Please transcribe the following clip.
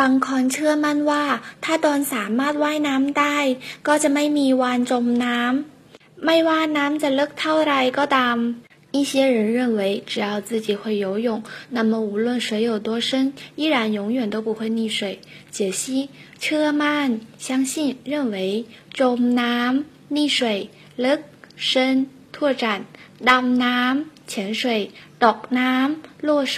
บางคนเชื่อมั่นว่า ถ้าตนสามารถว่ายน้ำได้ ก็จะไม่มีวานจมน้ำไม่ว่าน้ำจะลึกเท่าไรก็ตาม一些人认为，只要自己会游泳，那么无论水有多深，依然永远都不会溺水。解析：เชื่อมั่น相信认为จมน้ำ溺水ลึก深拓展ดำน้ำ潜水ตกน้ำ落水